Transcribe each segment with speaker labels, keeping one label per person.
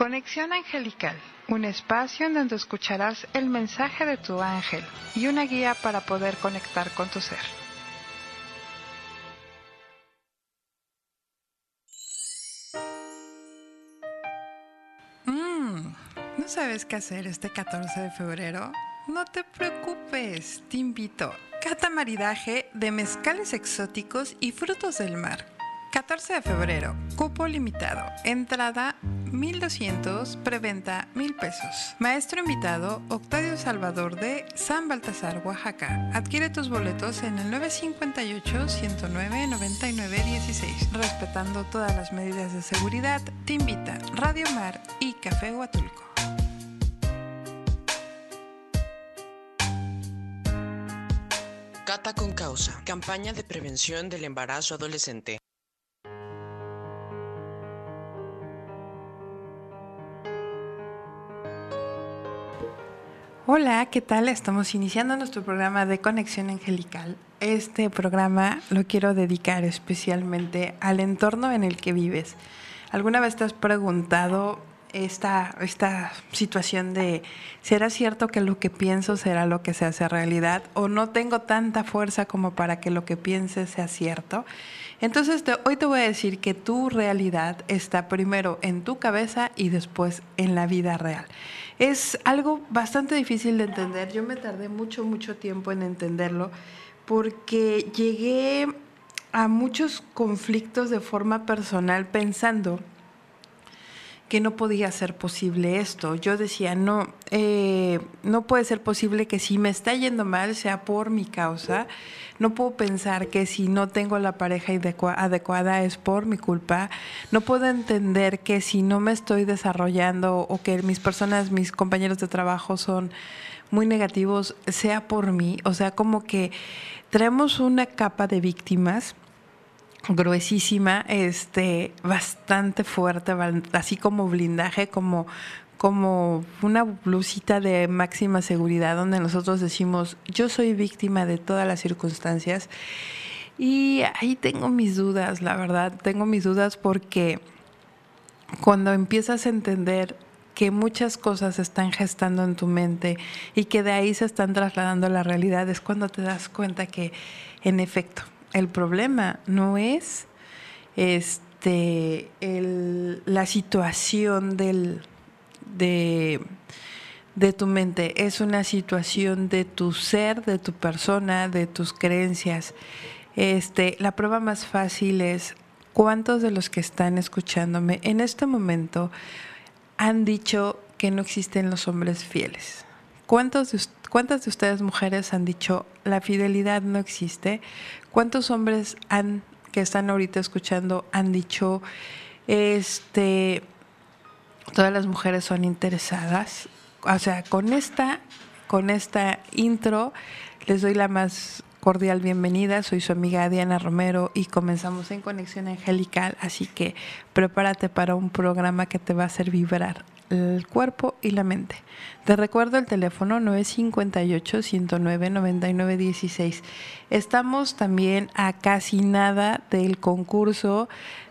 Speaker 1: Conexión Angelical, un espacio en donde escucharás el mensaje de tu ángel y una guía para poder conectar con tu ser. Mm, ¿No sabes qué hacer este 14 de febrero? No te preocupes, te invito. Cata maridaje de mezcales exóticos y frutos del mar 14 de febrero, cupo limitado, entrada 1200, preventa 1000 pesos. Maestro invitado, Octavio Salvador de San Baltasar, Oaxaca. Adquiere tus boletos en el 958-109-9916. Respetando todas las medidas de seguridad, te invita Radio Mar y Café Huatulco.
Speaker 2: Cata con causa. Campaña de prevención del embarazo adolescente.
Speaker 1: Hola, ¿qué tal? Estamos iniciando nuestro programa de Conexión Angelical. Este programa lo quiero dedicar especialmente al entorno en el que vives. ¿Alguna vez te has preguntado esta, esta situación de, ¿será cierto que lo que pienso será lo que se hace realidad? ¿O no tengo tanta fuerza como para que lo que piense sea cierto? Entonces hoy te voy a decir que tu realidad está primero en tu cabeza y después en la vida real. Es algo bastante difícil de entender. Yo me tardé mucho, mucho tiempo en entenderlo porque llegué a muchos conflictos de forma personal pensando que no podía ser posible esto. Yo decía, no, eh, no puede ser posible que si me está yendo mal sea por mi causa. No puedo pensar que si no tengo la pareja adecuada es por mi culpa. No puedo entender que si no me estoy desarrollando o que mis personas, mis compañeros de trabajo son muy negativos, sea por mí. O sea, como que traemos una capa de víctimas gruesísima, este, bastante fuerte, así como blindaje, como, como una blusita de máxima seguridad, donde nosotros decimos, yo soy víctima de todas las circunstancias. Y ahí tengo mis dudas, la verdad, tengo mis dudas porque cuando empiezas a entender que muchas cosas se están gestando en tu mente y que de ahí se están trasladando a la realidad, es cuando te das cuenta que, en efecto, el problema no es este, la situación del, de, de tu mente, es una situación de tu ser, de tu persona, de tus creencias. Este, la prueba más fácil es cuántos de los que están escuchándome en este momento han dicho que no existen los hombres fieles. ¿Cuántos ¿Cuántas de ustedes mujeres han dicho la fidelidad no existe? ¿Cuántos hombres han que están ahorita escuchando han dicho este todas las mujeres son interesadas? O sea, con esta con esta intro les doy la más cordial bienvenida. Soy su amiga Diana Romero y comenzamos en Conexión Angelical, así que prepárate para un programa que te va a hacer vibrar el cuerpo y la mente. Te recuerdo el teléfono 958-109-9916. Estamos también a casi nada del concurso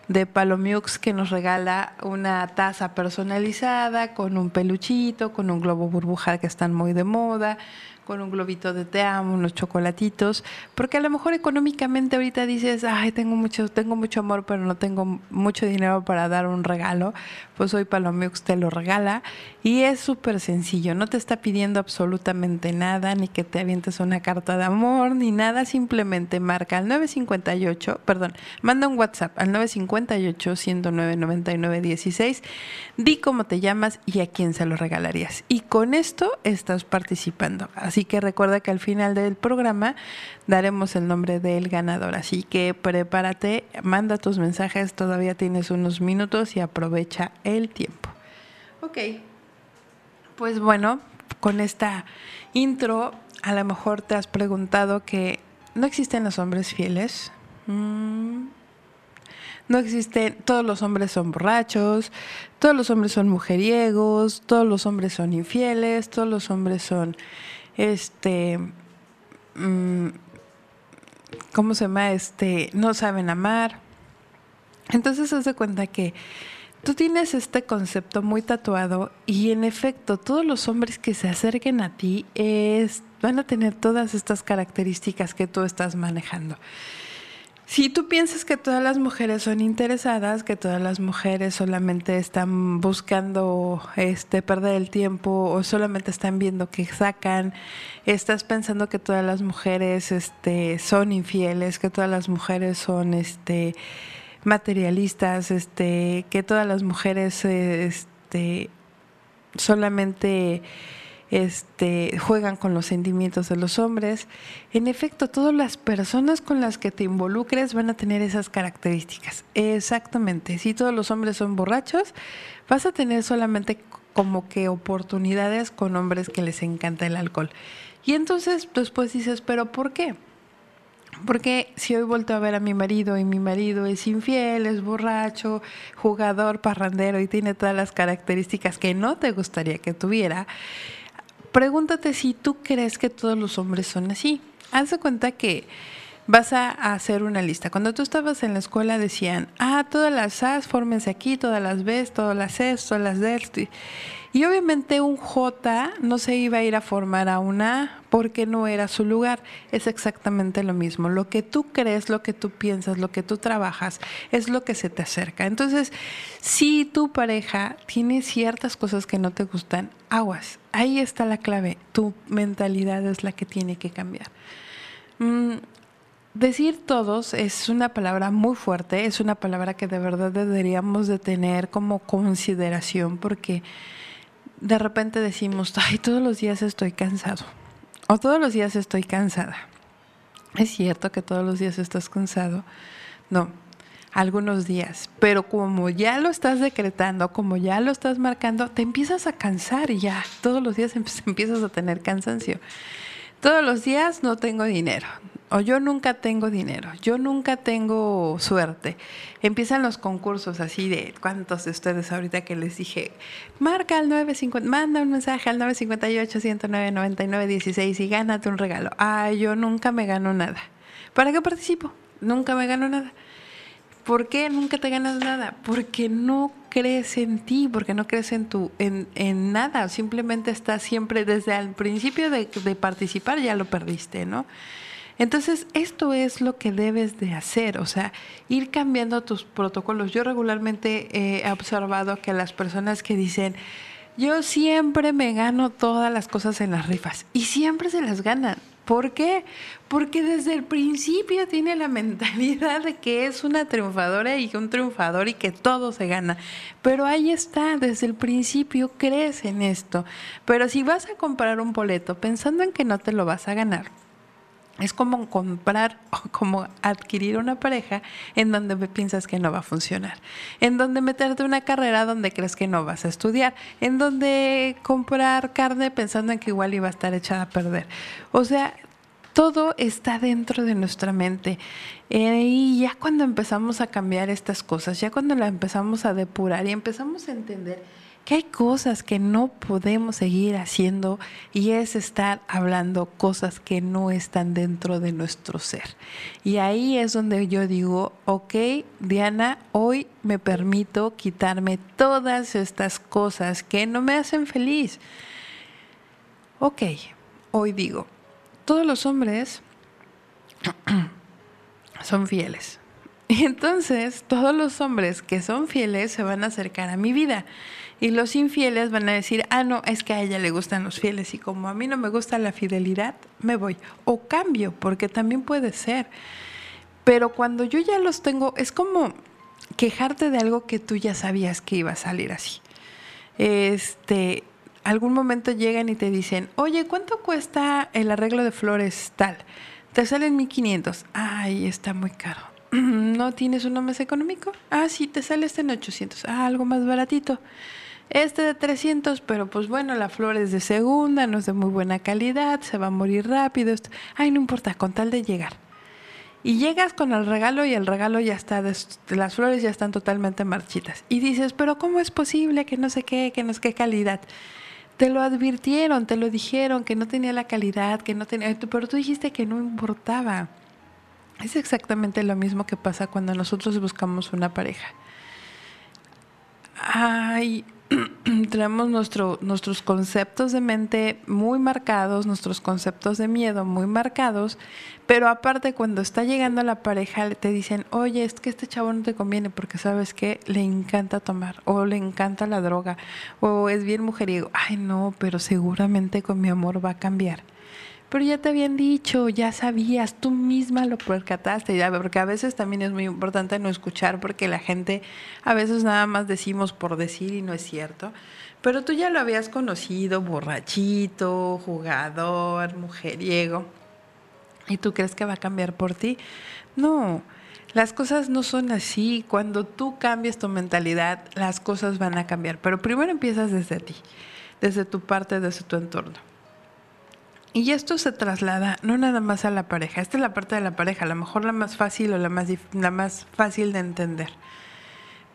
Speaker 1: de Palomiux que nos regala una taza personalizada con un peluchito, con un globo burbuja que están muy de moda, con un globito de te amo, unos chocolatitos, porque a lo mejor económicamente ahorita dices, ay, tengo mucho, tengo mucho amor, pero no tengo mucho dinero para dar un regalo, pues hoy Palomix te lo regala y es súper sencillo, no te está pidiendo absolutamente nada, ni que te avientes una carta de amor, ni nada, simplemente marca al 958, perdón, manda un WhatsApp al 958 109 99 16, di cómo te llamas y a quién se lo regalarías. Y con esto estás participando. Así que recuerda que al final del programa daremos el nombre del ganador. Así que prepárate, manda tus mensajes, todavía tienes unos minutos y aprovecha el tiempo. Ok, pues bueno, con esta intro a lo mejor te has preguntado que no existen los hombres fieles. Mm, no existen, todos los hombres son borrachos, todos los hombres son mujeriegos, todos los hombres son infieles, todos los hombres son este, mm, ¿cómo se llama? Este, no saben amar. Entonces se hace cuenta que Tú tienes este concepto muy tatuado y en efecto todos los hombres que se acerquen a ti van a tener todas estas características que tú estás manejando. Si tú piensas que todas las mujeres son interesadas, que todas las mujeres solamente están buscando este perder el tiempo o solamente están viendo que sacan, estás pensando que todas las mujeres este son infieles, que todas las mujeres son este materialistas, este, que todas las mujeres este, solamente este, juegan con los sentimientos de los hombres. En efecto, todas las personas con las que te involucres van a tener esas características. Exactamente. Si todos los hombres son borrachos, vas a tener solamente como que oportunidades con hombres que les encanta el alcohol. Y entonces después dices, pero ¿por qué? Porque si hoy vuelto a ver a mi marido y mi marido es infiel, es borracho, jugador, parrandero y tiene todas las características que no te gustaría que tuviera, pregúntate si tú crees que todos los hombres son así. Haz de cuenta que vas a hacer una lista. Cuando tú estabas en la escuela decían, ah, todas las A's, fórmense aquí, todas las B's, todas las C's, todas las D's. Y obviamente un J no se iba a ir a formar a una A porque no era su lugar. Es exactamente lo mismo. Lo que tú crees, lo que tú piensas, lo que tú trabajas, es lo que se te acerca. Entonces, si tu pareja tiene ciertas cosas que no te gustan, aguas. Ahí está la clave. Tu mentalidad es la que tiene que cambiar. Decir todos es una palabra muy fuerte, es una palabra que de verdad deberíamos de tener como consideración porque de repente decimos, ay, todos los días estoy cansado. O todos los días estoy cansada. Es cierto que todos los días estás cansado. No, algunos días. Pero como ya lo estás decretando, como ya lo estás marcando, te empiezas a cansar y ya todos los días empiezas a tener cansancio. Todos los días no tengo dinero o yo nunca tengo dinero, yo nunca tengo suerte. Empiezan los concursos así de cuántos de ustedes ahorita que les dije, marca al 950, manda un mensaje al 958 109 99 16 y gánate un regalo. Ah, yo nunca me gano nada. ¿Para qué participo? Nunca me gano nada. ¿Por qué nunca te ganas nada? Porque no crees en ti, porque no crees en tu, en, en nada. Simplemente estás siempre desde el principio de, de participar ya lo perdiste, ¿no? Entonces, esto es lo que debes de hacer, o sea, ir cambiando tus protocolos. Yo regularmente he observado que las personas que dicen, yo siempre me gano todas las cosas en las rifas y siempre se las ganan. ¿Por qué? Porque desde el principio tiene la mentalidad de que es una triunfadora y un triunfador y que todo se gana. Pero ahí está, desde el principio crees en esto. Pero si vas a comprar un boleto pensando en que no te lo vas a ganar, es como comprar o como adquirir una pareja en donde piensas que no va a funcionar, en donde meterte una carrera donde crees que no vas a estudiar, en donde comprar carne pensando en que igual iba a estar echada a perder. O sea, todo está dentro de nuestra mente. Eh, y ya cuando empezamos a cambiar estas cosas, ya cuando la empezamos a depurar y empezamos a entender que hay cosas que no podemos seguir haciendo y es estar hablando cosas que no están dentro de nuestro ser. Y ahí es donde yo digo, ok, Diana, hoy me permito quitarme todas estas cosas que no me hacen feliz. Ok, hoy digo, todos los hombres son fieles. Y entonces todos los hombres que son fieles se van a acercar a mi vida. Y los infieles van a decir, ah, no, es que a ella le gustan los fieles y como a mí no me gusta la fidelidad, me voy. O cambio, porque también puede ser. Pero cuando yo ya los tengo, es como quejarte de algo que tú ya sabías que iba a salir así. Este, algún momento llegan y te dicen, oye, ¿cuánto cuesta el arreglo de flores tal? Te salen 1500. Ay, está muy caro. ¿No tienes uno más económico? Ah, sí, te sale este en 800. Ah, algo más baratito. Este de 300, pero pues bueno, la flor es de segunda, no es de muy buena calidad, se va a morir rápido. Ay, no importa, con tal de llegar. Y llegas con el regalo y el regalo ya está, las flores ya están totalmente marchitas. Y dices, pero ¿cómo es posible que no sé qué, que no sé qué calidad? Te lo advirtieron, te lo dijeron, que no tenía la calidad, que no tenía, pero tú dijiste que no importaba. Es exactamente lo mismo que pasa cuando nosotros buscamos una pareja hay tenemos nuestro, nuestros conceptos de mente muy marcados, nuestros conceptos de miedo muy marcados, pero aparte cuando está llegando la pareja te dicen, oye, es que este chavo no te conviene porque sabes que le encanta tomar o le encanta la droga o es bien mujeriego. Ay, no, pero seguramente con mi amor va a cambiar. Pero ya te habían dicho, ya sabías, tú misma lo percataste, ya, porque a veces también es muy importante no escuchar porque la gente a veces nada más decimos por decir y no es cierto. Pero tú ya lo habías conocido, borrachito, jugador, mujeriego, y tú crees que va a cambiar por ti. No, las cosas no son así. Cuando tú cambias tu mentalidad, las cosas van a cambiar. Pero primero empiezas desde ti, desde tu parte, desde tu entorno. Y esto se traslada no nada más a la pareja, esta es la parte de la pareja, a lo mejor la más fácil o la más, la más fácil de entender.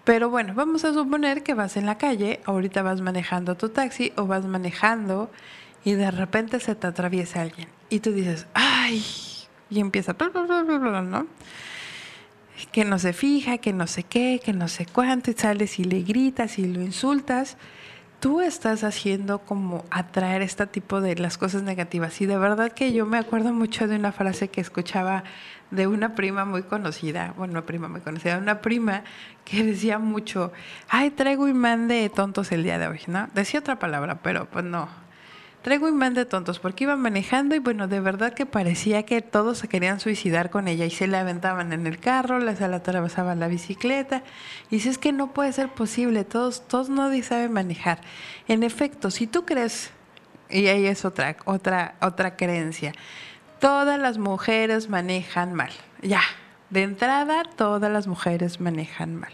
Speaker 1: Pero bueno, vamos a suponer que vas en la calle, ahorita vas manejando tu taxi o vas manejando y de repente se te atraviesa alguien y tú dices, ay, y empieza, ¿no? Que no se fija, que no sé qué, que no sé cuánto, y sales y le gritas y lo insultas tú estás haciendo como atraer este tipo de las cosas negativas. Y de verdad que yo me acuerdo mucho de una frase que escuchaba de una prima muy conocida, bueno, una prima muy conocida, una prima que decía mucho, ay, traigo imán de tontos el día de hoy, ¿no? Decía otra palabra, pero pues no, Traigo man de tontos porque iba manejando y bueno, de verdad que parecía que todos se querían suicidar con ella y se le aventaban en el carro, les la atravesaban la bicicleta. Y si es que no puede ser posible, todos, todos nadie sabe manejar. En efecto, si tú crees, y ahí es otra, otra, otra creencia, todas las mujeres manejan mal. Ya, de entrada todas las mujeres manejan mal.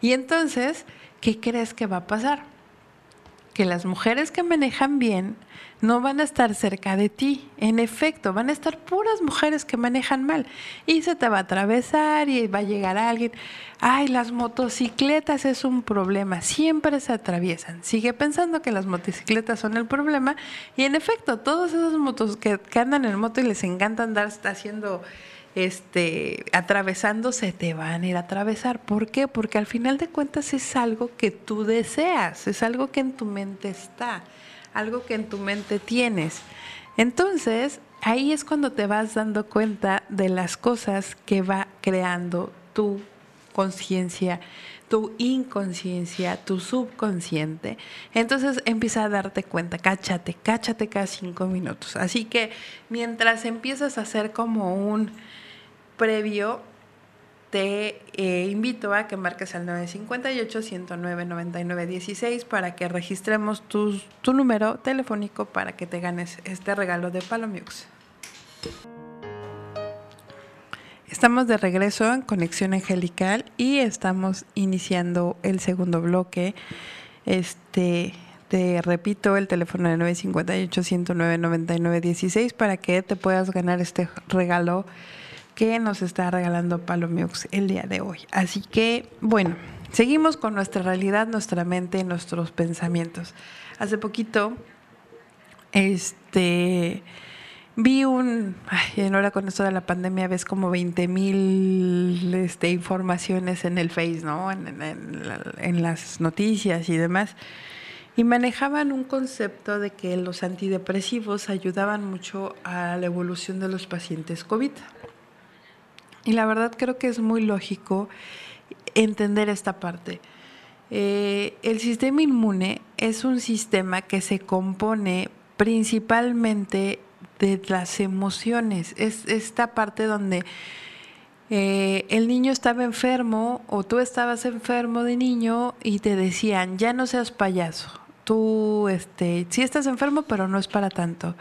Speaker 1: Y entonces, ¿qué crees que va a pasar? Que las mujeres que manejan bien no van a estar cerca de ti. En efecto, van a estar puras mujeres que manejan mal. Y se te va a atravesar y va a llegar alguien. Ay, las motocicletas es un problema. Siempre se atraviesan. Sigue pensando que las motocicletas son el problema. Y en efecto, todos esos motos que, que andan en moto y les encanta andar haciendo este, atravesándose, te van a ir a atravesar. ¿Por qué? Porque al final de cuentas es algo que tú deseas, es algo que en tu mente está, algo que en tu mente tienes. Entonces, ahí es cuando te vas dando cuenta de las cosas que va creando tu conciencia, tu inconsciencia, tu subconsciente. Entonces empieza a darte cuenta, cáchate, cáchate cada cinco minutos. Así que mientras empiezas a hacer como un previo, te eh, invito a que marques al 958-109-9916 para que registremos tu, tu número telefónico para que te ganes este regalo de Palomiux. Estamos de regreso en Conexión Angelical y estamos iniciando el segundo bloque. Este, te repito el teléfono de 958-109-9916 para que te puedas ganar este regalo que nos está regalando Palomiux el día de hoy. Así que, bueno, seguimos con nuestra realidad, nuestra mente, nuestros pensamientos. Hace poquito, este, vi un, ay, ahora con esto de la pandemia ves como 20 mil este, informaciones en el Face, ¿no? En las noticias y demás. Y manejaban un concepto de que los antidepresivos ayudaban mucho a la evolución de los pacientes COVID. Y la verdad creo que es muy lógico entender esta parte. Eh, el sistema inmune es un sistema que se compone principalmente de las emociones. Es esta parte donde eh, el niño estaba enfermo o tú estabas enfermo de niño y te decían, ya no seas payaso. Tú, este, sí estás enfermo, pero no es para tanto.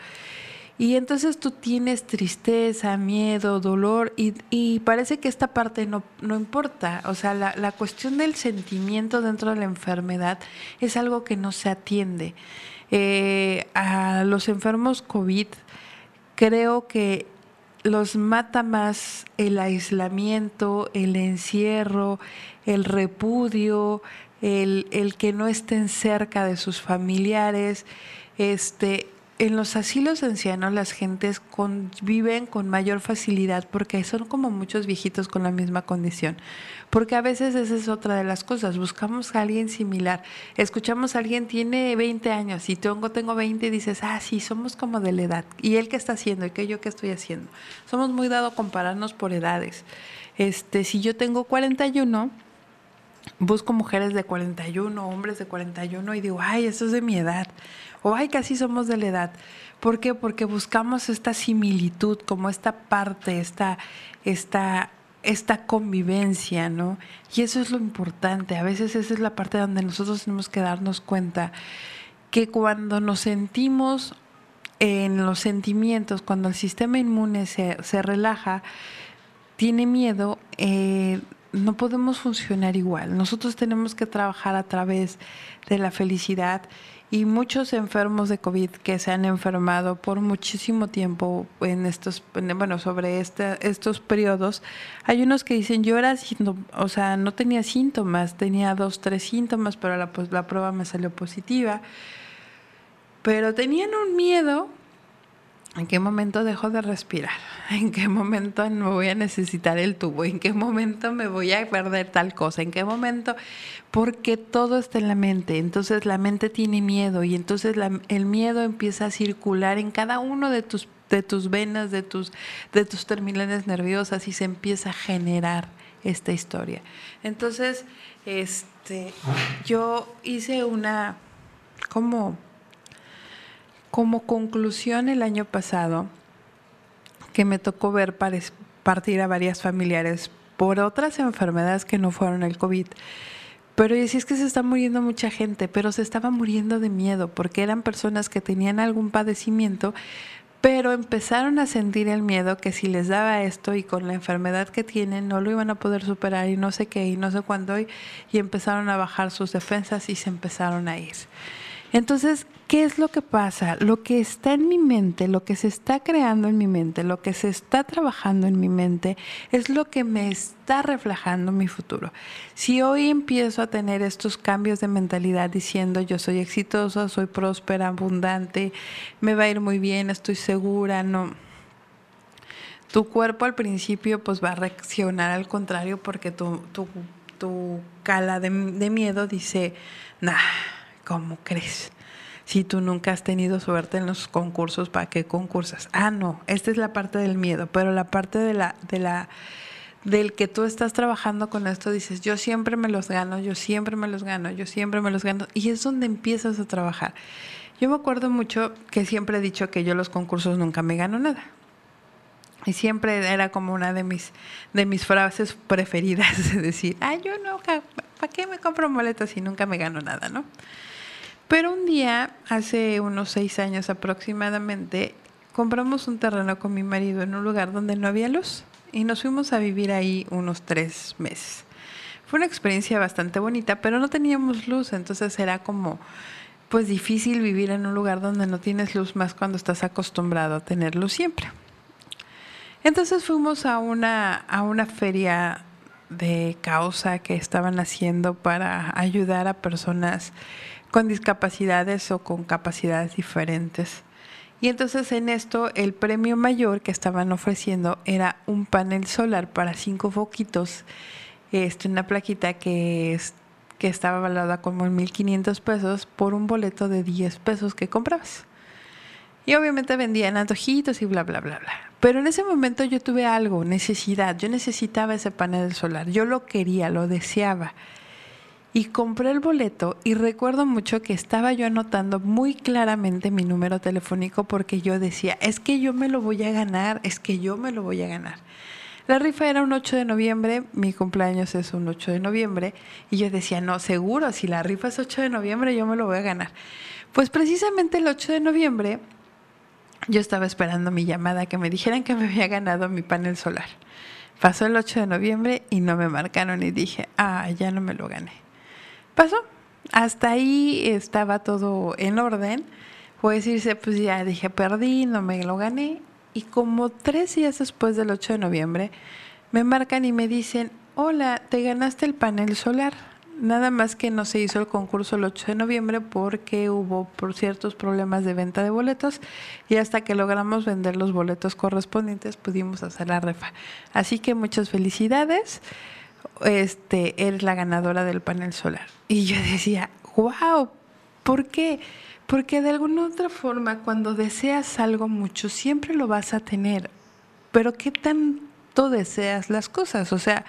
Speaker 1: Y entonces tú tienes tristeza, miedo, dolor y, parece que esta parte no, no importa. O sea, la, la, cuestión del sentimiento dentro de la enfermedad es algo que no se atiende. Eh, a los enfermos COVID creo que los mata más el aislamiento, el encierro, el repudio, el, el que no estén cerca de sus familiares. Este, en los asilos de ancianos las gentes conviven con mayor facilidad porque son como muchos viejitos con la misma condición. Porque a veces esa es otra de las cosas, buscamos a alguien similar. Escuchamos a alguien tiene 20 años y tengo, tengo 20 y dices, ah, sí, somos como de la edad. ¿Y él qué está haciendo? ¿Y qué yo qué estoy haciendo? Somos muy dado a compararnos por edades. Este, si yo tengo 41, busco mujeres de 41, hombres de 41 y digo, ay, eso es de mi edad. O ay, casi somos de la edad. ¿Por qué? Porque buscamos esta similitud, como esta parte, esta, esta, esta convivencia, ¿no? Y eso es lo importante. A veces esa es la parte donde nosotros tenemos que darnos cuenta que cuando nos sentimos en los sentimientos, cuando el sistema inmune se, se relaja, tiene miedo, eh, no podemos funcionar igual. Nosotros tenemos que trabajar a través de la felicidad y muchos enfermos de COVID que se han enfermado por muchísimo tiempo en estos, bueno, sobre este, estos periodos, hay unos que dicen yo era, o sea, no tenía síntomas, tenía dos, tres síntomas, pero la, pues, la prueba me salió positiva, pero tenían un miedo ¿En qué momento dejo de respirar? ¿En qué momento me voy a necesitar el tubo? ¿En qué momento me voy a perder tal cosa? ¿En qué momento? Porque todo está en la mente. Entonces la mente tiene miedo y entonces el miedo empieza a circular en cada uno de tus, de tus venas, de tus, de tus terminales nerviosas y se empieza a generar esta historia. Entonces, este, yo hice una, como como conclusión el año pasado, que me tocó ver partir a varias familiares por otras enfermedades que no fueron el COVID. Pero decía es que se está muriendo mucha gente, pero se estaba muriendo de miedo porque eran personas que tenían algún padecimiento, pero empezaron a sentir el miedo que si les daba esto y con la enfermedad que tienen no lo iban a poder superar y no sé qué y no sé cuándo y, y empezaron a bajar sus defensas y se empezaron a ir. Entonces, ¿qué es lo que pasa? Lo que está en mi mente, lo que se está creando en mi mente, lo que se está trabajando en mi mente, es lo que me está reflejando mi futuro. Si hoy empiezo a tener estos cambios de mentalidad diciendo yo soy exitosa, soy próspera, abundante, me va a ir muy bien, estoy segura, no. Tu cuerpo al principio pues va a reaccionar al contrario porque tu, tu, cala de, de miedo dice, nah ¿Cómo crees? Si tú nunca has tenido suerte en los concursos, ¿para qué concursas? Ah, no, esta es la parte del miedo, pero la parte de la, de la, del que tú estás trabajando con esto, dices, yo siempre me los gano, yo siempre me los gano, yo siempre me los gano, y es donde empiezas a trabajar. Yo me acuerdo mucho que siempre he dicho que yo los concursos nunca me gano nada. Y siempre era como una de mis, de mis frases preferidas, de decir, ah, yo nunca, ¿para qué me compro boletos si nunca me gano nada, no? Pero un día, hace unos seis años aproximadamente, compramos un terreno con mi marido en un lugar donde no había luz y nos fuimos a vivir ahí unos tres meses. Fue una experiencia bastante bonita, pero no teníamos luz, entonces era como pues difícil vivir en un lugar donde no tienes luz más cuando estás acostumbrado a tener luz siempre. Entonces fuimos a una, a una feria de causa que estaban haciendo para ayudar a personas con discapacidades o con capacidades diferentes. Y entonces en esto el premio mayor que estaban ofreciendo era un panel solar para cinco foquitos, este, una plaquita que, que estaba valorada como en 1.500 pesos por un boleto de 10 pesos que comprabas. Y obviamente vendían antojitos y bla, bla, bla, bla. Pero en ese momento yo tuve algo, necesidad. Yo necesitaba ese panel solar. Yo lo quería, lo deseaba y compré el boleto y recuerdo mucho que estaba yo anotando muy claramente mi número telefónico porque yo decía, es que yo me lo voy a ganar, es que yo me lo voy a ganar. La rifa era un 8 de noviembre, mi cumpleaños es un 8 de noviembre y yo decía, no, seguro, si la rifa es 8 de noviembre yo me lo voy a ganar. Pues precisamente el 8 de noviembre yo estaba esperando mi llamada que me dijeran que me había ganado mi panel solar. Pasó el 8 de noviembre y no me marcaron y dije, ah, ya no me lo gané pasó. Hasta ahí estaba todo en orden. Puede decirse, pues ya dije, perdí, no me lo gané. Y como tres días después del 8 de noviembre, me marcan y me dicen, hola, te ganaste el panel solar. Nada más que no se hizo el concurso el 8 de noviembre porque hubo por ciertos problemas de venta de boletos y hasta que logramos vender los boletos correspondientes pudimos hacer la refa. Así que muchas felicidades. Este, eres la ganadora del panel solar. Y yo decía, wow, ¿por qué? Porque de alguna otra forma cuando deseas algo mucho siempre lo vas a tener. Pero ¿qué tanto deseas las cosas? O sea,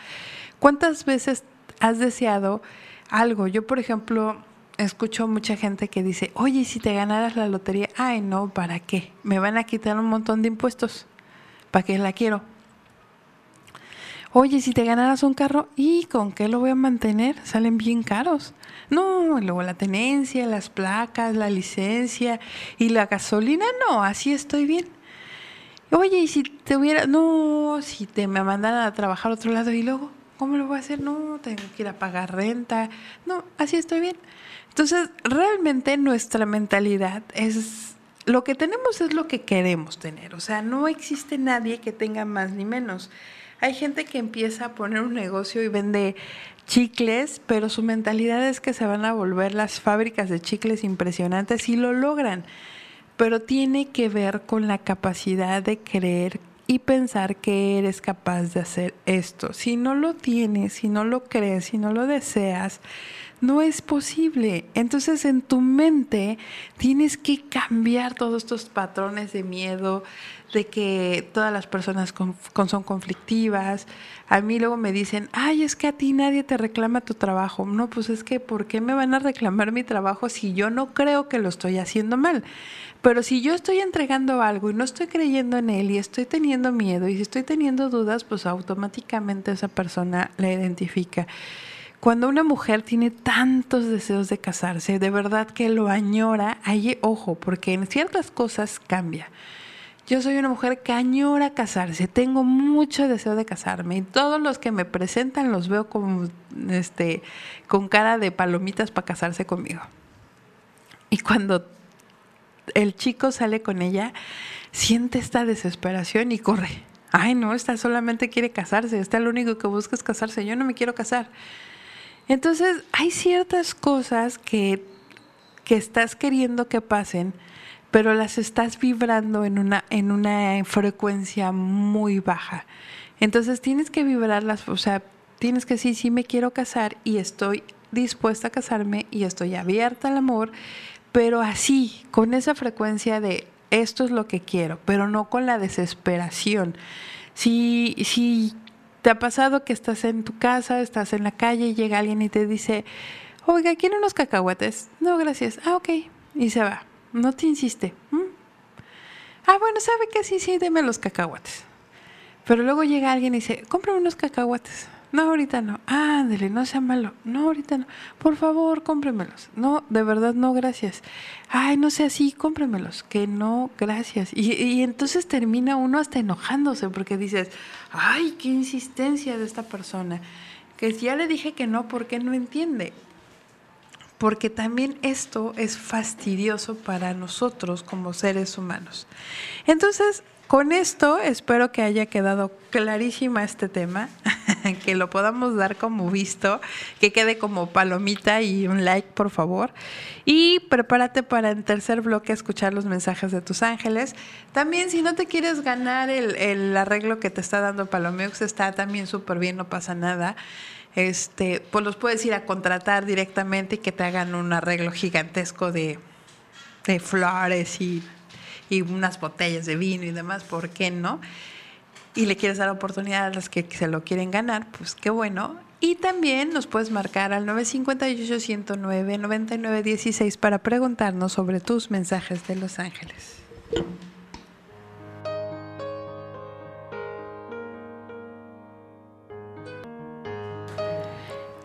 Speaker 1: ¿cuántas veces has deseado algo. Yo, por ejemplo, escucho mucha gente que dice, oye, si te ganaras la lotería, ay, no, ¿para qué? Me van a quitar un montón de impuestos. ¿Para qué la quiero? Oye, si te ganaras un carro, ¿y con qué lo voy a mantener? Salen bien caros. No, luego la tenencia, las placas, la licencia y la gasolina, no, así estoy bien. Oye, y si te hubiera, no, si te me mandaran a trabajar a otro lado y luego, ¿Cómo lo voy a hacer? No, tengo que ir a pagar renta. No, así estoy bien. Entonces, realmente nuestra mentalidad es, lo que tenemos es lo que queremos tener. O sea, no existe nadie que tenga más ni menos. Hay gente que empieza a poner un negocio y vende chicles, pero su mentalidad es que se van a volver las fábricas de chicles impresionantes y lo logran. Pero tiene que ver con la capacidad de creer y pensar que eres capaz de hacer esto. Si no lo tienes, si no lo crees, si no lo deseas, no es posible. Entonces en tu mente tienes que cambiar todos estos patrones de miedo, de que todas las personas son conflictivas. A mí luego me dicen, ay, es que a ti nadie te reclama tu trabajo. No, pues es que, ¿por qué me van a reclamar mi trabajo si yo no creo que lo estoy haciendo mal? Pero si yo estoy entregando algo y no estoy creyendo en él y estoy teniendo miedo y si estoy teniendo dudas, pues automáticamente esa persona la identifica. Cuando una mujer tiene tantos deseos de casarse, de verdad que lo añora, ahí ojo, porque en ciertas cosas cambia. Yo soy una mujer que añora casarse, tengo mucho deseo de casarme y todos los que me presentan los veo como este con cara de palomitas para casarse conmigo. Y cuando el chico sale con ella, siente esta desesperación y corre. Ay, no, esta solamente quiere casarse, esta lo único que busca es casarse, yo no me quiero casar. Entonces, hay ciertas cosas que, que estás queriendo que pasen, pero las estás vibrando en una, en una frecuencia muy baja. Entonces, tienes que vibrarlas, o sea, tienes que decir, sí me quiero casar y estoy dispuesta a casarme y estoy abierta al amor pero así, con esa frecuencia de esto es lo que quiero, pero no con la desesperación. Si, si te ha pasado que estás en tu casa, estás en la calle y llega alguien y te dice, oiga, ¿quiere unos cacahuates? No, gracias. Ah, ok. Y se va. No te insiste. Ah, bueno, ¿sabe qué? Sí, sí, deme los cacahuates. Pero luego llega alguien y dice, cómprame unos cacahuates. No, ahorita no. Ándele, no sea malo. No, ahorita no. Por favor, cómpremelos. No, de verdad, no, gracias. Ay, no sea así, cómpremelos. Que no, gracias. Y, entonces termina uno hasta enojándose porque dices, ay, qué insistencia de esta persona. Que ya le dije que no, ¿por qué no entiende? Porque también esto es fastidioso para nosotros como seres humanos. Entonces, con esto espero que haya quedado clarísima este tema, que lo podamos dar como visto, que quede como palomita y un like, por favor. Y prepárate para el tercer bloque escuchar los mensajes de tus ángeles. También si no te quieres ganar el, arreglo que te está dando Palomeux, está también súper bien, no pasa nada. Este, pues los puedes ir a contratar directamente y que te hagan un arreglo gigantesco de, de flores y y unas botellas de vino y demás, ¿por qué no? Y le quieres dar oportunidad a los que se lo quieren ganar, pues qué bueno. Y también nos puedes marcar al 958-109-9916 para preguntarnos sobre tus mensajes de Los Ángeles.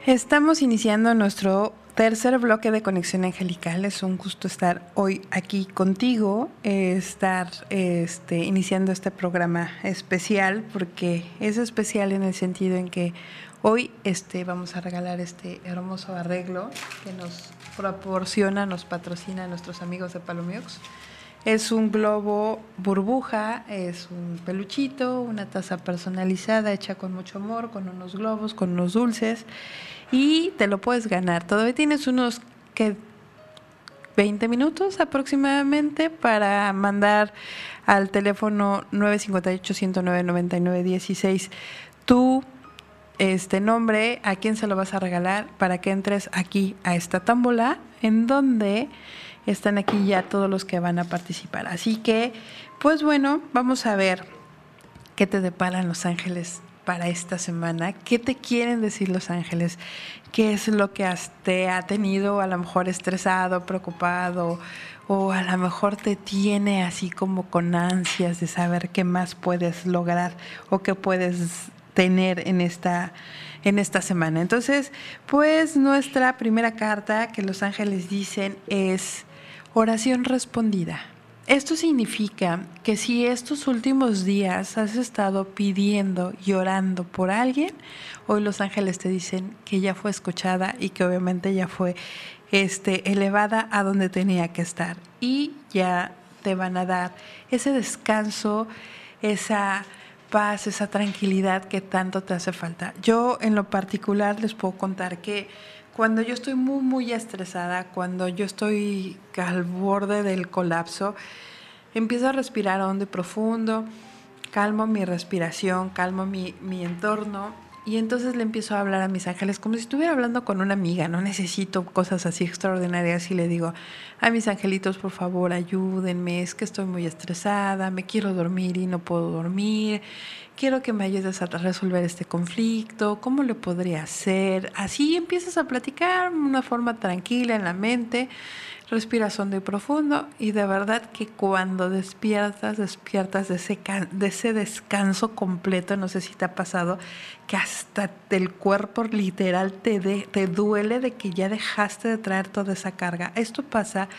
Speaker 1: Estamos iniciando nuestro tercer bloque de Conexión Angelical. Es un gusto estar hoy aquí contigo, estar este, iniciando este programa especial, porque es especial en el sentido en que hoy este, vamos a regalar este hermoso arreglo que nos proporciona, nos patrocina nuestros amigos de Palomiox. Es un globo burbuja, es un peluchito, una taza personalizada hecha con mucho amor, con unos globos, con unos dulces y te lo puedes ganar. Todavía tienes unos que 20 minutos aproximadamente para mandar al teléfono 958-109-9916 tu este nombre, a quién se lo vas a regalar para que entres aquí a esta tómbola en donde están aquí ya todos los que van a participar. Así que, pues bueno, vamos a ver qué te deparan los ángeles para esta semana. ¿Qué te quieren decir los ángeles? ¿Qué es lo que te ha tenido a lo mejor estresado, preocupado o a lo mejor te tiene así como con ansias de saber qué más puedes lograr o qué puedes tener en esta en esta semana. Entonces, pues nuestra primera carta que los ángeles dicen es Oración respondida. Esto significa que si estos últimos días has estado pidiendo y orando por alguien, hoy los ángeles te dicen que ya fue escuchada y que obviamente ya fue este, elevada a donde tenía que estar. Y ya te van a dar ese descanso, esa paz, esa tranquilidad que tanto te hace falta. Yo en lo particular les puedo contar que cuando yo estoy muy, muy estresada, cuando yo estoy al borde del colapso, empiezo a respirar hondo y profundo, calmo mi respiración, calmo mi, mi entorno y entonces le empiezo a hablar a mis ángeles como si estuviera hablando con una amiga, no necesito cosas así extraordinarias y le digo, a mis angelitos, por favor, ayúdenme, es que estoy muy estresada, me quiero dormir y no puedo dormir, quiero que me ayudes a resolver este conflicto, ¿cómo le podría hacer? Así empiezas a platicar de una forma tranquila en la mente, respiras hondo y profundo y de verdad que cuando despiertas, despiertas de ese, de ese descanso completo, no sé si te ha pasado, que hasta el cuerpo literal te, te duele de que ya dejaste de traer toda esa carga. Esto pasa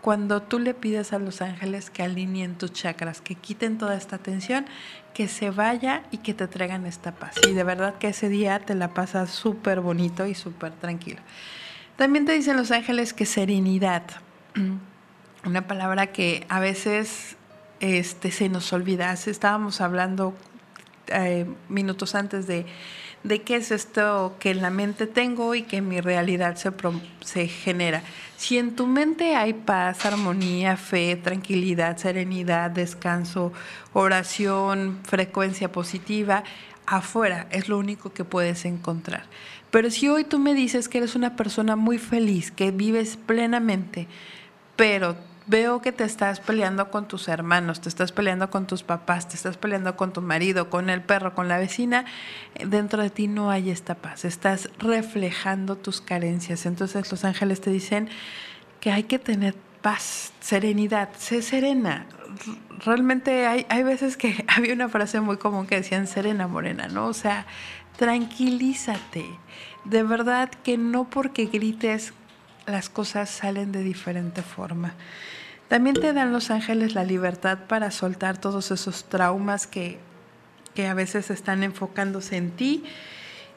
Speaker 1: cuando tú le pides a los ángeles que alineen tus chakras, que quiten toda esta tensión, que se vaya y que te traigan esta paz. Y de verdad que ese día te la pasas súper bonito y súper tranquilo. También te dicen los ángeles que serenidad, una palabra que a veces este, se nos olvida. Estábamos hablando eh, minutos antes de de qué es esto que en la mente tengo y que en mi realidad se, se genera. Si en tu mente hay paz, armonía, fe, tranquilidad, serenidad, descanso, oración, frecuencia positiva, afuera es lo único que puedes encontrar. Pero si hoy tú me dices que eres una persona muy feliz, que vives plenamente, pero veo que te estás peleando con tus hermanos, te estás peleando con tus papás, te estás peleando con tu marido, con el perro, con la vecina, dentro de ti no hay esta paz, estás reflejando tus carencias. Entonces los ángeles te dicen que hay que tener paz, serenidad, sé serena. Realmente hay, hay veces que había una frase muy común que decían serena morena, ¿no? O sea, tranquilízate. De verdad que no porque grites las cosas salen de diferente forma. También te dan los ángeles la libertad para soltar todos esos traumas que, que a veces están enfocándose en ti.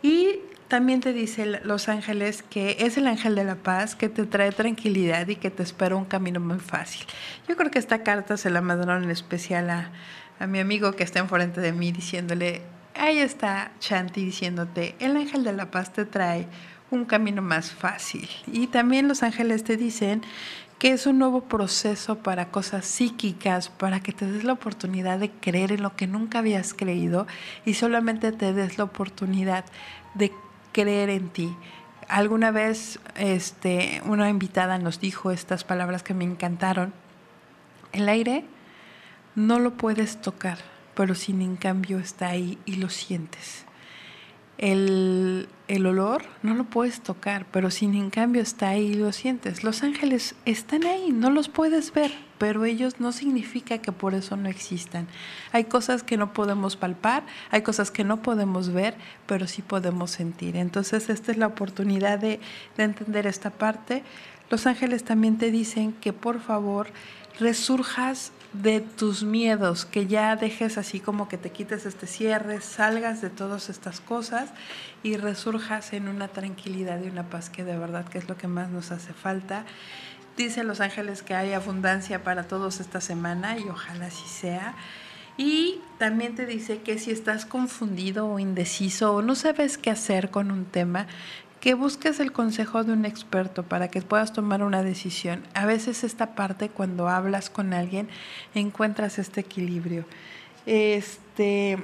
Speaker 1: Y también te dice los ángeles que es el ángel de la paz que te trae tranquilidad y que te espera un camino muy fácil. Yo creo que esta carta se la mandaron en especial a, a mi amigo que está enfrente de mí diciéndole, ahí está Chanti diciéndote, el ángel de la paz te trae un camino más fácil. Y también los ángeles te dicen que es un nuevo proceso para cosas psíquicas, para que te des la oportunidad de creer en lo que nunca habías creído y solamente te des la oportunidad de creer en ti. Alguna vez este, una invitada nos dijo estas palabras que me encantaron. El aire no lo puedes tocar, pero sin en cambio está ahí y lo sientes. El, olor no lo puedes tocar, pero sin en cambio está ahí y lo sientes. Los ángeles están ahí, no los puedes ver, pero ellos no significa que por eso no existan. Hay cosas que no podemos palpar, hay cosas que no podemos ver, pero sí podemos sentir. Entonces esta es la oportunidad de, de entender esta parte. Los ángeles también te dicen que por favor resurjas de tus miedos, que ya dejes así como que te quites este cierre, salgas de todas estas cosas y resurjas en una tranquilidad y una paz que de verdad que es lo que más nos hace falta. Dicen los ángeles que hay abundancia para todos esta semana y ojalá así sea. Y también te dice que si estás confundido o indeciso o no sabes qué hacer con un tema, que busques el consejo de un experto para que puedas tomar una decisión. A veces esta parte cuando hablas con alguien encuentras este equilibrio. Este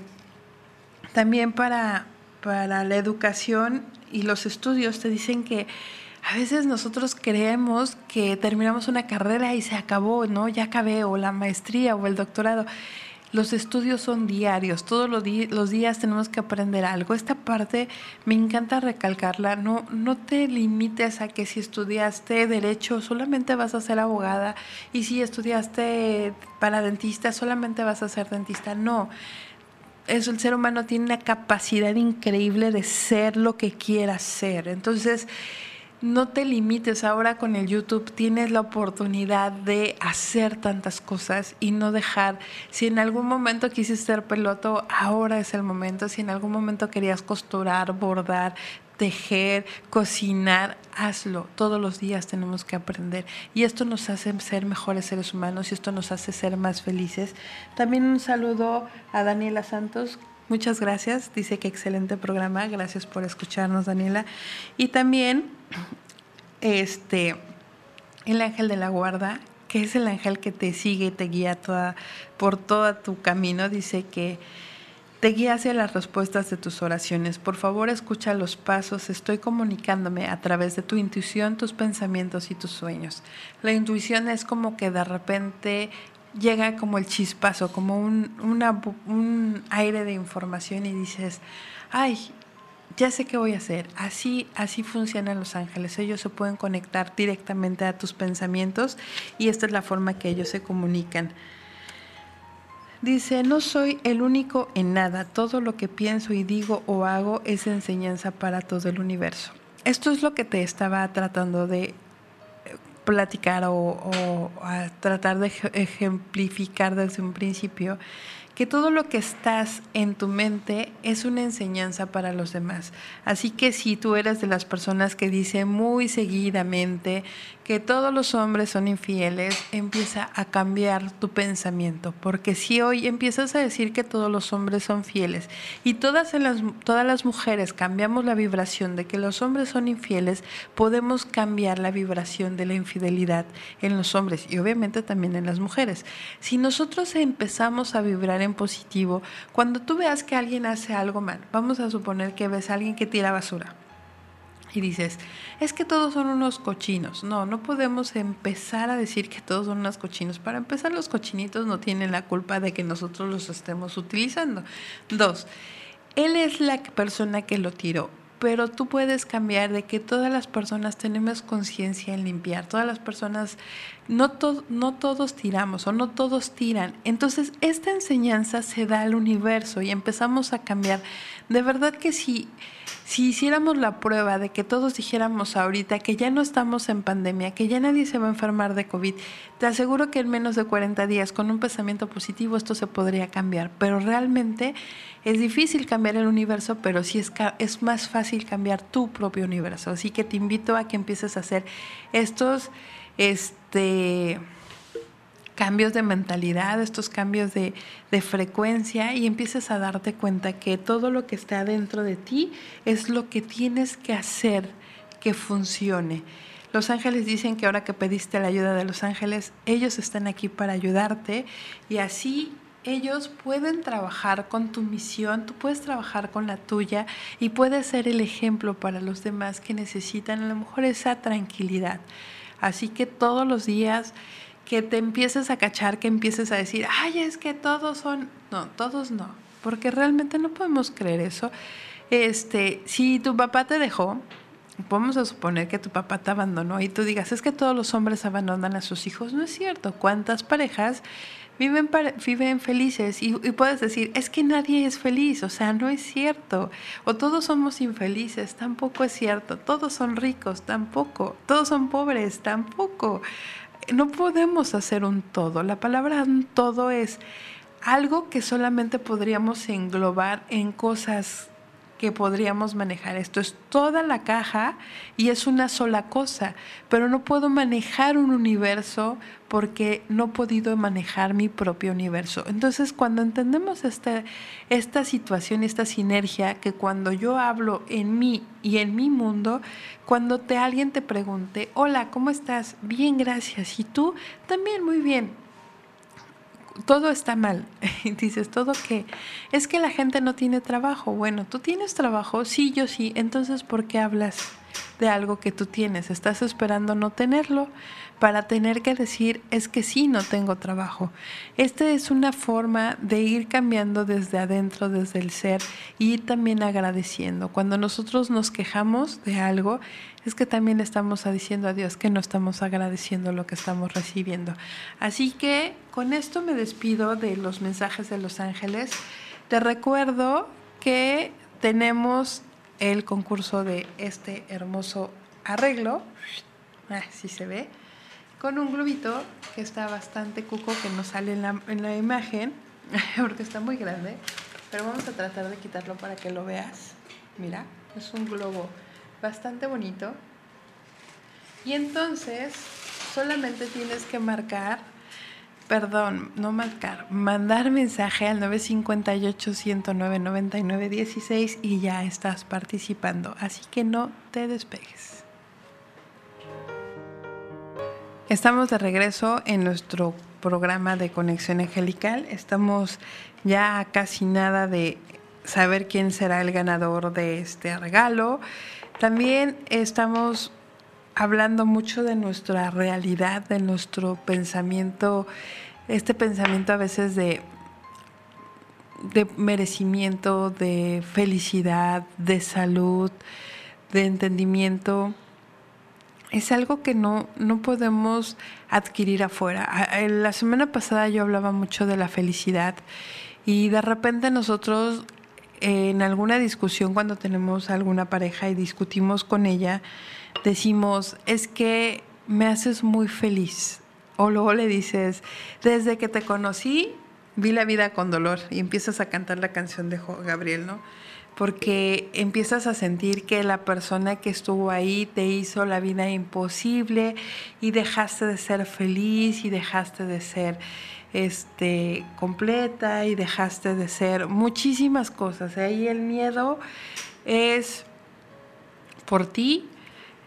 Speaker 1: también para, para la educación y los estudios te dicen que a veces nosotros creemos que terminamos una carrera y se acabó, ¿no? Ya acabé, o la maestría o el doctorado. Los estudios son diarios, todos los, días tenemos que aprender algo. Esta parte me encanta recalcarla, no, no te limites a que si estudiaste derecho solamente vas a ser abogada y si estudiaste para dentista solamente vas a ser dentista. No, el ser humano tiene una capacidad increíble de ser lo que quiera ser. Entonces, no te limites ahora con el YouTube, tienes la oportunidad de hacer tantas cosas y no dejar, si en algún momento quisiste ser peloto, ahora es el momento, si en algún momento querías costurar, bordar, tejer, cocinar, hazlo. Todos los días tenemos que aprender. Y esto nos hace ser mejores seres humanos y esto nos hace ser más felices. También un saludo a Daniela Santos. Muchas gracias. Dice que excelente programa. Gracias por escucharnos, Daniela. Y también este, el ángel de la guarda, que es el ángel que te sigue y te guía por todo tu camino, dice que te guía hacia las respuestas de tus oraciones. Por favor, escucha los pasos. Estoy comunicándome a través de tu intuición, tus pensamientos y tus sueños. La intuición es como que de repente llega como el chispazo, como un, un aire de información y dices, ay, ya sé qué voy a hacer. Así, así funcionan los ángeles. Ellos se pueden conectar directamente a tus pensamientos y esta es la forma que ellos se comunican. Dice, no soy el único en nada. Todo lo que pienso y digo o hago es enseñanza para todo el universo. Esto es lo que te estaba tratando de platicar o, o tratar de ejemplificar desde un principio que todo lo que estás en tu mente es una enseñanza para los demás. Así que si tú eres de las personas que dice muy seguidamente que todos los hombres son infieles, empieza a cambiar tu pensamiento, porque si hoy empiezas a decir que todos los hombres son fieles y todas las todas las mujeres cambiamos la vibración de que los hombres son infieles, podemos cambiar la vibración de la infidelidad en los hombres y obviamente también en las mujeres. Si nosotros empezamos a vibrar en positivo. Cuando tú veas que alguien hace algo mal, vamos a suponer que ves a alguien que tira basura y dices, es que todos son unos cochinos. No, no podemos empezar a decir que todos son unos cochinos. Para empezar, los cochinitos no tienen la culpa de que nosotros los estemos utilizando. Dos, él es la persona que lo tiró pero tú puedes cambiar de que todas las personas tenemos conciencia en limpiar, todas las personas, no, no todos tiramos o no todos tiran. Entonces, esta enseñanza se da al universo y empezamos a cambiar. De verdad que si, si hiciéramos la prueba de que todos dijéramos ahorita que ya no estamos en pandemia, que ya nadie se va a enfermar de COVID, te aseguro que en menos de 40 días, con un pensamiento positivo, esto se podría cambiar. Pero realmente es difícil cambiar el universo, pero sí es, es más fácil cambiar tu propio universo. Así que te invito a que empieces a hacer estos este, cambios de mentalidad, estos cambios de, de frecuencia y empieces a darte cuenta que todo lo que está dentro de ti es lo que tienes que hacer que funcione. Los ángeles dicen que ahora que pediste la ayuda de los ángeles, ellos están aquí para ayudarte y así ellos pueden trabajar con tu misión, tú puedes trabajar con la tuya y puedes ser el ejemplo para los demás que necesitan a lo mejor esa tranquilidad. Así que todos los días que te empieces a cachar, que empieces a decir, ay, es que todos son, no, todos no, porque realmente no podemos creer eso. Este, si tu papá te dejó, vamos a suponer que tu papá te abandonó y tú digas, es que todos los hombres abandonan a sus hijos, no es cierto. ¿Cuántas parejas viven, viven felices y, puedes decir, es que nadie es feliz, o sea, no es cierto. O todos somos infelices, tampoco es cierto. Todos son ricos, tampoco. Todos son pobres, tampoco. no podemos hacer un todo. La palabra un todo es algo que solamente podríamos englobar en cosas que podríamos manejar. Esto es toda la caja y es una sola cosa, pero no puedo manejar un universo porque no he podido manejar mi propio universo. Entonces, cuando entendemos esta, esta situación, esta sinergia, que cuando yo hablo en mí y en mi mundo, cuando te, alguien te pregunte, hola, ¿cómo estás? Bien, gracias. Y tú también muy bien todo está mal. Y dices, ¿todo qué? Es que la gente no tiene trabajo. Bueno, ¿tú tienes trabajo? Sí, yo sí. Entonces, ¿por qué hablas de algo que tú tienes? Estás esperando no tenerlo para tener que decir, es que sí, no tengo trabajo. Esta es una forma de ir cambiando desde adentro, desde el ser, y también agradeciendo. Cuando nosotros nos quejamos de algo, es que también estamos diciendo a Dios que no estamos agradeciendo lo que estamos recibiendo. Así que con esto me despido de los mensajes de los ángeles. Te recuerdo que tenemos el concurso de este hermoso arreglo, así se ve, con un globito que está bastante cuco, que no sale en la, en la imagen, porque está muy grande, pero vamos a tratar de quitarlo para que lo veas. Mira, es un globo bastante bonito. Y entonces solamente tienes que marcar, perdón, no marcar, mandar mensaje al 958-109-9916 y ya estás participando. Así que no te despegues. Estamos de regreso en nuestro programa de Conexión Angelical. Estamos ya casi nada de saber quién será el ganador de este regalo. También estamos hablando mucho de nuestra realidad, de nuestro pensamiento, este pensamiento a veces de, de merecimiento, de felicidad, de salud, de entendimiento. Es algo que no, no podemos adquirir afuera. La semana pasada yo hablaba mucho de la felicidad y de repente nosotros en alguna discusión cuando tenemos alguna pareja y discutimos con ella, decimos, es que me haces muy feliz. O luego le dices, desde que te conocí, vi la vida con dolor y empiezas a cantar la canción de Gabriel, ¿no? Porque empiezas a sentir que la persona que estuvo ahí te hizo la vida imposible y dejaste de ser feliz y dejaste de ser este, completa y dejaste de ser muchísimas cosas. Ahí el miedo es por ti,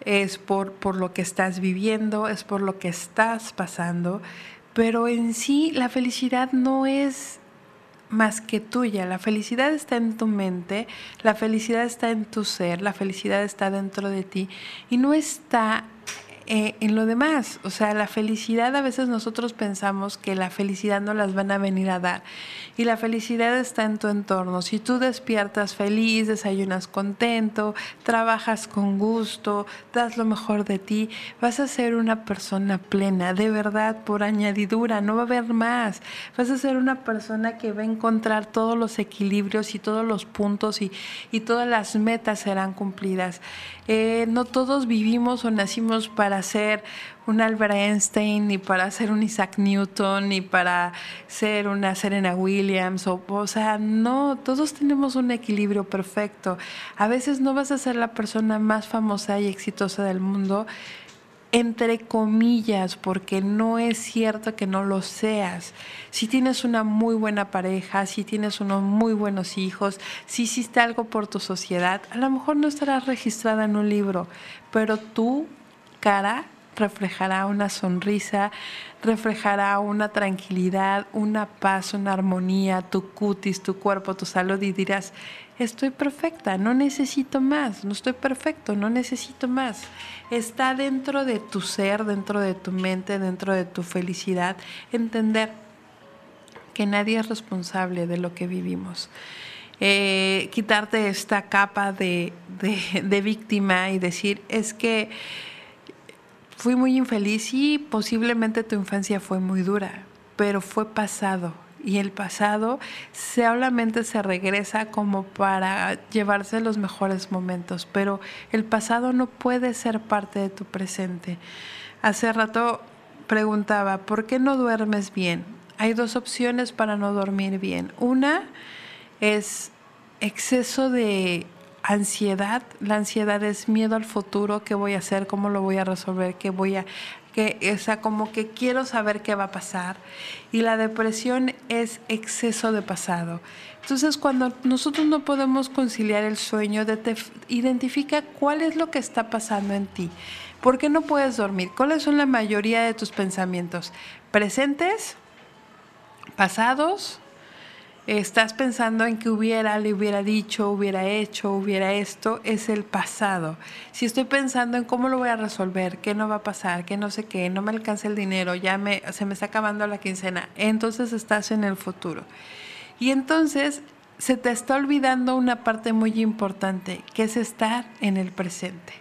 Speaker 1: es por, por lo que estás viviendo, es por lo que estás pasando, pero en sí la felicidad no es más que tuya. La felicidad está en tu mente, la felicidad está en tu ser, la felicidad está dentro de ti y no está eh, en lo demás. O sea, la felicidad a veces nosotros pensamos que la felicidad no las van a venir a dar. Y la felicidad está en tu entorno. Si tú despiertas feliz, desayunas contento, trabajas con gusto, das lo mejor de ti, vas a ser una persona plena, de verdad, por añadidura, no va a haber más. Vas a ser una persona que va a encontrar todos los equilibrios y todos los puntos y, y todas las metas serán cumplidas. Eh, no todos vivimos o nacimos para ser un Albert Einstein, ni para ser un Isaac Newton, ni para ser una Serena Williams. O, o sea, no, todos tenemos un equilibrio perfecto. A veces no vas a ser la persona más famosa y exitosa del mundo entre comillas, porque no es cierto que no lo seas. Si tienes una muy buena pareja, si tienes unos muy buenos hijos, si hiciste algo por tu sociedad, a lo mejor no estarás registrada en un libro, pero tu cara reflejará una sonrisa, reflejará una tranquilidad, una paz, una armonía, tu cutis, tu cuerpo, tu salud y dirás, estoy perfecta, no necesito más, no estoy perfecto, no necesito más. Está dentro de tu ser, dentro de tu mente, dentro de tu felicidad, entender que nadie es responsable de lo que vivimos. Eh, quitarte esta capa de, de víctima y decir, es que fui muy infeliz y posiblemente tu infancia fue muy dura, pero fue pasado y el pasado solamente se regresa como para llevarse los mejores momentos, pero el pasado no puede ser parte de tu presente. Hace rato preguntaba, ¿por qué no duermes bien? Hay dos opciones para no dormir bien. Una es exceso de ansiedad. La ansiedad es miedo al futuro, qué voy a hacer, cómo lo voy a resolver, qué voy a que o sea, como que quiero saber qué va a pasar. Y la depresión es exceso de pasado. Entonces, cuando nosotros no podemos conciliar el sueño, identifica cuál es lo que está pasando en ti. ¿Por qué no puedes dormir? ¿Cuáles son la mayoría de tus pensamientos? ¿Presentes? ¿Pasados? Estás pensando en que hubiera, le hubiera dicho, hubiera hecho, hubiera esto, es el pasado. Si estoy pensando en cómo lo voy a resolver, qué no va a pasar, qué no sé qué, no me alcanza el dinero, ya me, se me está acabando la quincena, entonces estás en el futuro. Y entonces se te está olvidando una parte muy importante, que es estar en el presente.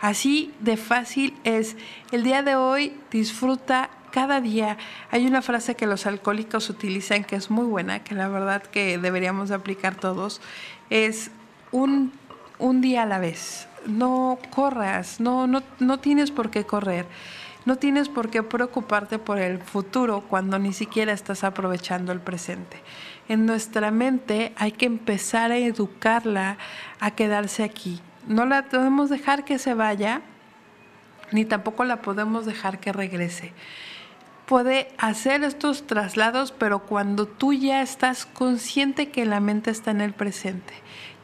Speaker 1: Así de fácil es. El día de hoy disfruta cada día. Hay una frase que los alcohólicos utilizan que es muy buena, que la verdad que deberíamos aplicar todos, es un, un día a la vez. No corras, no, no, no tienes por qué correr. No tienes por qué preocuparte por el futuro cuando ni siquiera estás aprovechando el presente. En nuestra mente hay que empezar a educarla a quedarse aquí. No la podemos dejar que se vaya, ni tampoco la podemos dejar que regrese puede hacer estos traslados, pero cuando tú ya estás consciente que la mente está en el presente.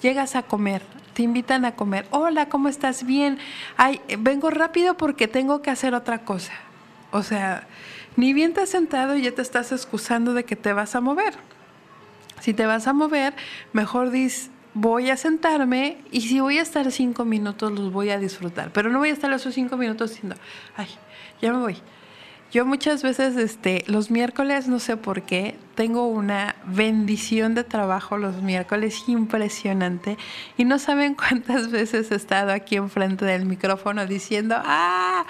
Speaker 1: Llegas a comer, te invitan a comer. Hola, ¿cómo estás? Bien. Ay, vengo rápido porque tengo que hacer otra cosa. O sea, ni bien te has sentado y ya te estás excusando de que te vas a mover. Si te vas a mover, mejor dis, voy a sentarme y si voy a estar cinco minutos, los voy a disfrutar. Pero no voy a estar esos cinco minutos diciendo, ay, ya me voy yo muchas veces, este, los miércoles, no sé por qué, tengo una bendición de trabajo los miércoles impresionante y no saben cuántas veces he estado aquí enfrente del micrófono diciendo, ah,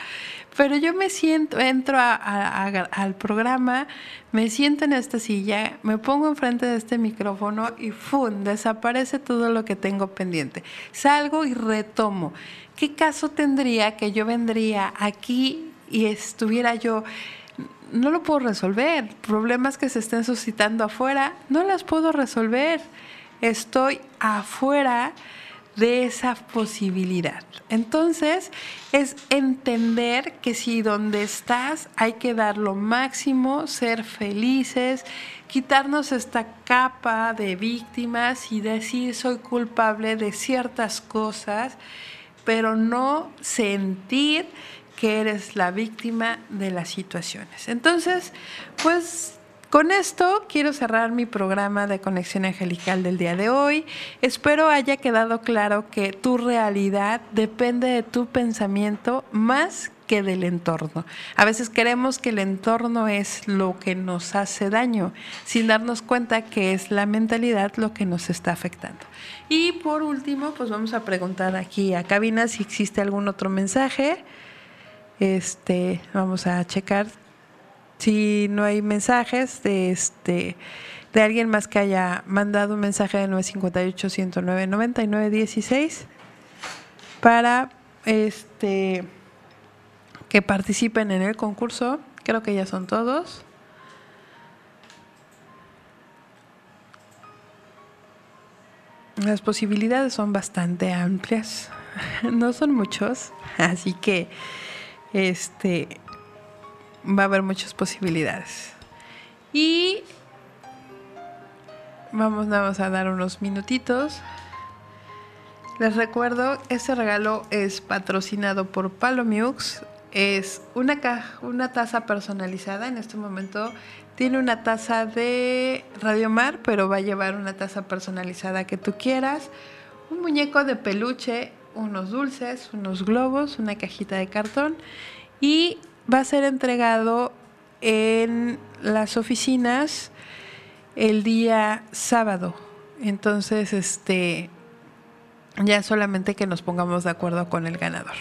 Speaker 1: pero yo me siento, entro al programa, me siento en esta silla, me pongo enfrente de este micrófono y ¡fum! desaparece todo lo que tengo pendiente. Salgo y retomo. ¿Qué caso tendría que yo vendría aquí y estuviera yo, no lo puedo resolver. Problemas que se estén suscitando afuera, no las puedo resolver. Estoy afuera de esa posibilidad. Entonces, es entender que si donde estás hay que dar lo máximo, ser felices, quitarnos esta capa de víctimas y decir soy culpable de ciertas cosas, pero no sentir que eres la víctima de las situaciones. Entonces, pues con esto quiero cerrar mi programa de conexión angelical del día de hoy. Espero haya quedado claro que tu realidad depende de tu pensamiento más que del entorno. A veces queremos que el entorno es lo que nos hace daño, sin darnos cuenta que es la mentalidad lo que nos está afectando. Y por último, pues vamos a preguntar aquí a cabina si existe algún otro mensaje. Este, vamos a checar si no hay mensajes de este de alguien más que haya mandado un mensaje de 958 109 9916 para este que participen en el concurso. Creo que ya son todos. Las posibilidades son bastante amplias. No son muchos, así que este, va a haber muchas posibilidades. Y vamos, a dar unos minutitos. Les recuerdo, este regalo es patrocinado por Palomiux. Es una, una taza personalizada. En este momento tiene una taza de Radiomar, pero va a llevar una taza personalizada que tú quieras. Un muñeco de peluche unos dulces, unos globos, una cajita de cartón y va a ser entregado en las oficinas el día sábado. Entonces, este ya solamente que nos pongamos de acuerdo con el ganador.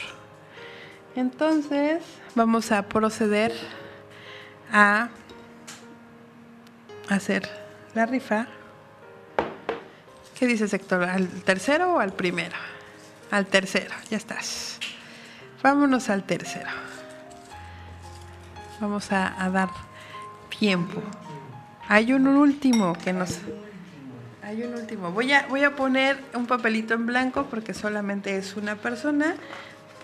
Speaker 1: Entonces, vamos a proceder a hacer la rifa. ¿Qué dice sector? ¿Al tercero o al primero? Al tercero, ya estás. Vámonos al tercero. Vamos a, a dar tiempo. Hay un último que nos... Hay un último. Voy a, voy a poner un papelito en blanco porque solamente es una persona,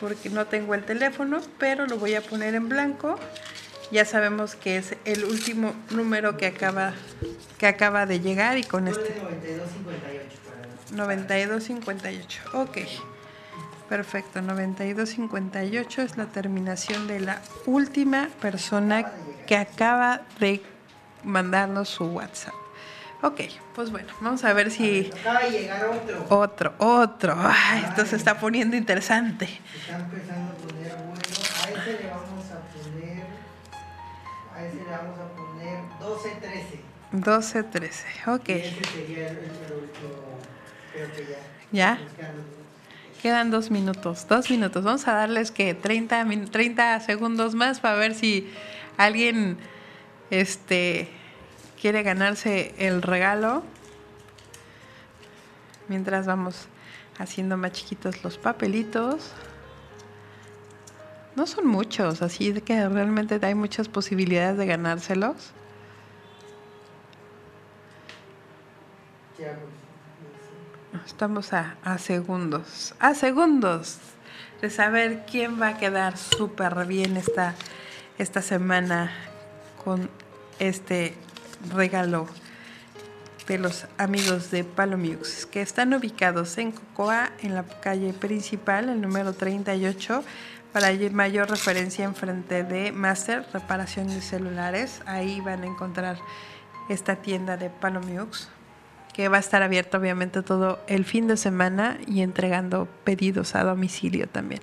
Speaker 1: porque no tengo el teléfono, pero lo voy a poner en blanco. Ya sabemos que es el último número que acaba, que acaba de llegar y con este... 9258. Ok. Perfecto. 9258 es la terminación de la última persona que acaba de mandarnos su WhatsApp. Ok, pues bueno, vamos a ver si...
Speaker 3: Acaba de llegar otro.
Speaker 1: Otro, otro. Ay, esto se está poniendo interesante.
Speaker 3: Está empezando a poner bueno. A ese le vamos a poner. A ese le vamos a poner 12-13.
Speaker 1: 12, 13. Ok.
Speaker 3: Y ese sería el, el último. Creo que ya.
Speaker 1: ¿Ya?
Speaker 3: Nos quedan
Speaker 1: dos minutos, dos minutos. Vamos a darles que 30, min- 30 segundos más para ver si alguien este, quiere ganarse el regalo. Mientras vamos haciendo más chiquitos los papelitos. No son muchos, así que realmente hay muchas posibilidades de ganárselos.
Speaker 3: Pues.
Speaker 1: Estamos a, segundos, a segundos de saber quién va a quedar súper bien esta, esta semana con este regalo de los amigos de Palomux, que están ubicados en Cocoa, en la calle principal, el número 38, para mayor referencia enfrente de Master, reparación de celulares. Ahí van a encontrar esta tienda de Palomux que va a estar abierto obviamente todo el fin de semana y entregando pedidos a domicilio también.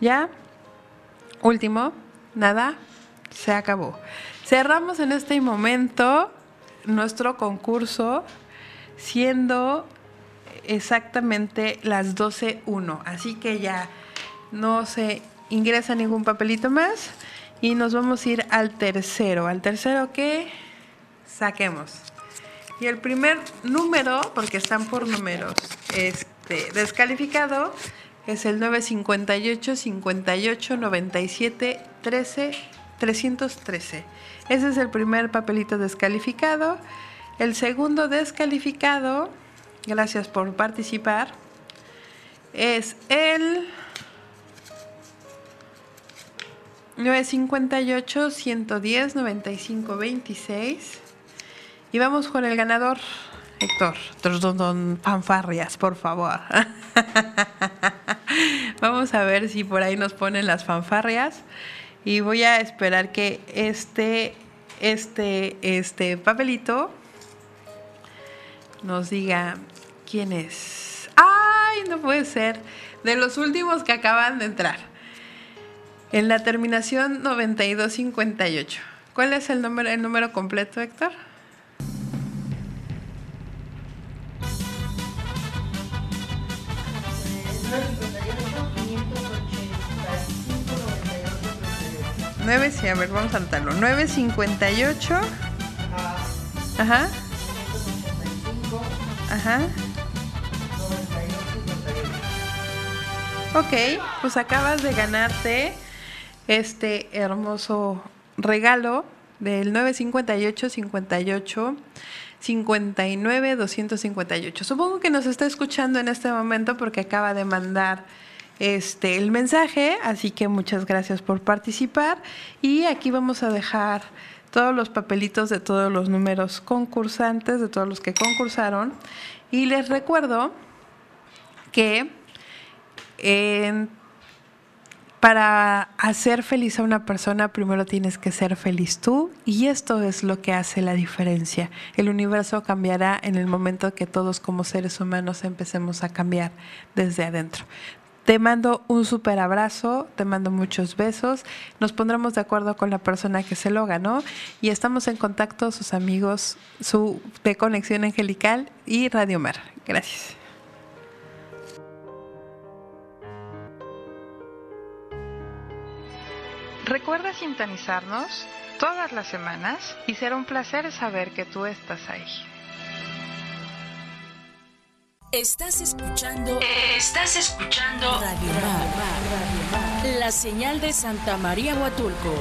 Speaker 1: Ya, último, nada, se acabó. Cerramos en este momento nuestro concurso siendo exactamente las 12.1, así que ya no se ingresa ningún papelito más y nos vamos a ir al tercero, al tercero que saquemos. Y el primer número, porque están por números, este, descalificado, es el 958 58 97 13 313. Ese es el primer papelito descalificado. El segundo descalificado, gracias por participar, es el 958 110 95 26. Y vamos con el ganador, Héctor. Don, don, fanfarrias, por favor. vamos a ver si por ahí nos ponen las fanfarrias. Y voy a esperar que este, este, este papelito nos diga quién es. ¡Ay! No puede ser. De los últimos que acaban de entrar. En la terminación 9258. ¿Cuál es el número, el número completo, Héctor? Nueve, sí, a ver, vamos a anotarlo. 958. Ajá, ajá. Ok, pues acabas de ganarte este hermoso regalo del 958 58 59 258. Supongo que nos está escuchando en este momento porque acaba de mandar este el mensaje, así que muchas gracias por participar y aquí vamos a dejar todos los papelitos de todos los números concursantes, de todos los que concursaron y les recuerdo que en- para hacer feliz a una persona, primero tienes que ser feliz tú y esto es lo que hace la diferencia. El universo cambiará en el momento que todos como seres humanos empecemos a cambiar desde adentro. Te mando un súper abrazo, te mando muchos besos. Nos pondremos de acuerdo con la persona que se lo ganó y estamos en contacto, sus amigos su, de Conexión Angelical y Radio Mar. Gracias. Recuerda sintonizarnos todas las semanas y será un placer saber que tú estás ahí.
Speaker 4: Estás escuchando
Speaker 5: Estás escuchando
Speaker 4: Radio Mar, la señal de Santa María Huatulco.